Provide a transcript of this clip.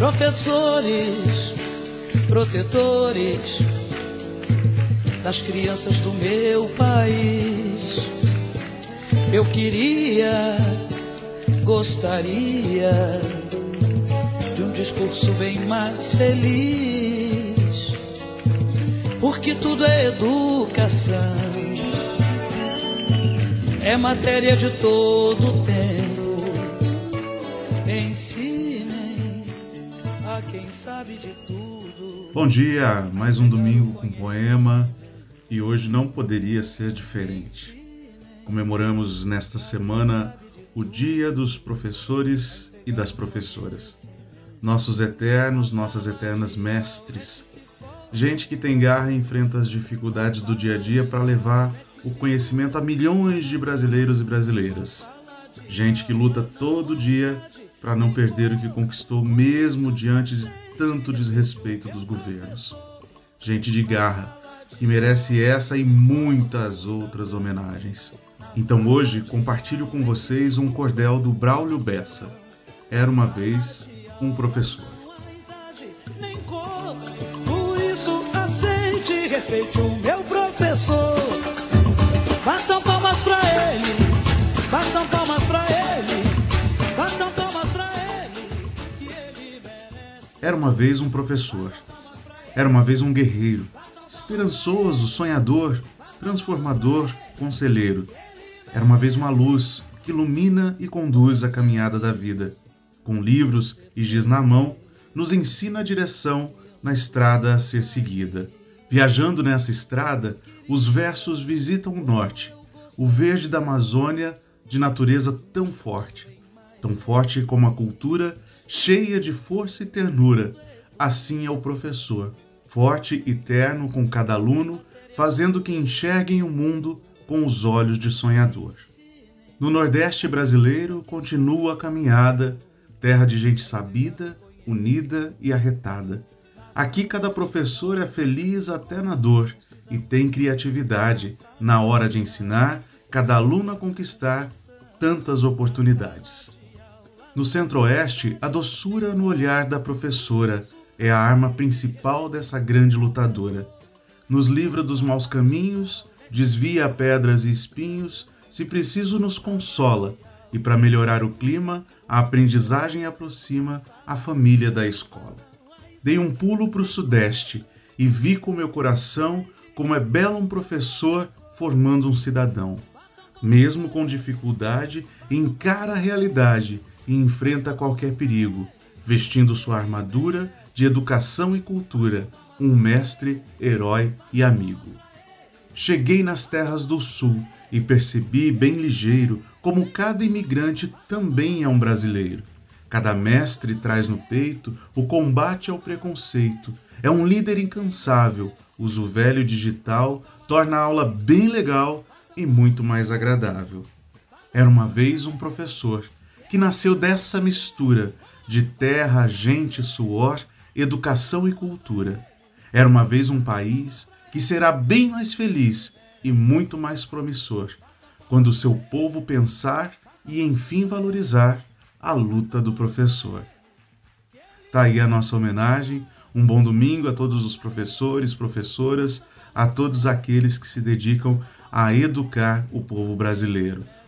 professores, protetores das crianças do meu país. Eu queria, gostaria de um discurso bem mais feliz, porque tudo é educação, é matéria de todo tempo. Ensinem a quem sabe de tudo. Bom dia, mais um domingo com poema e hoje não poderia ser diferente. Comemoramos nesta semana o Dia dos Professores e das Professoras. Nossos eternos, nossas eternas mestres. Gente que tem garra e enfrenta as dificuldades do dia a dia para levar o conhecimento a milhões de brasileiros e brasileiras. Gente que luta todo dia para não perder o que conquistou, mesmo diante de tanto desrespeito dos governos. Gente de garra que merece essa e muitas outras homenagens. Então hoje compartilho com vocês um cordel do Braulio Bessa. Era uma vez um professor. Por isso aceite respeite o meu Era uma vez um professor. Era uma vez um guerreiro, esperançoso, sonhador, transformador, conselheiro. Era uma vez uma luz que ilumina e conduz a caminhada da vida. Com livros e giz na mão, nos ensina a direção na estrada a ser seguida. Viajando nessa estrada, os versos visitam o norte, o verde da Amazônia de natureza tão forte, tão forte como a cultura, cheia de força e ternura. Assim é o professor, forte e terno com cada aluno, fazendo que enxerguem o mundo com os olhos de sonhador. No Nordeste brasileiro continua a caminhada, terra de gente sabida, unida e arretada. Aqui cada professor é feliz até na dor e tem criatividade na hora de ensinar cada aluno a conquistar tantas oportunidades. No Centro-Oeste, a doçura no olhar da professora é a arma principal dessa grande lutadora. Nos livra dos maus caminhos, desvia pedras e espinhos, se preciso nos consola, e para melhorar o clima, a aprendizagem aproxima a família da escola. Dei um pulo para o sudeste e vi com meu coração como é belo um professor formando um cidadão. Mesmo com dificuldade, encara a realidade e enfrenta qualquer perigo, vestindo sua armadura de educação e cultura, um mestre, herói e amigo. Cheguei nas terras do sul e percebi bem ligeiro como cada imigrante também é um brasileiro. Cada mestre traz no peito o combate ao preconceito. É um líder incansável. Usa o velho digital, torna a aula bem legal e muito mais agradável. Era uma vez um professor que nasceu dessa mistura de terra, gente, suor, educação e cultura. Era uma vez um país que será bem mais feliz e muito mais promissor quando seu povo pensar e enfim valorizar a luta do professor. Tá aí a nossa homenagem. Um bom domingo a todos os professores, professoras, a todos aqueles que se dedicam a educar o povo brasileiro.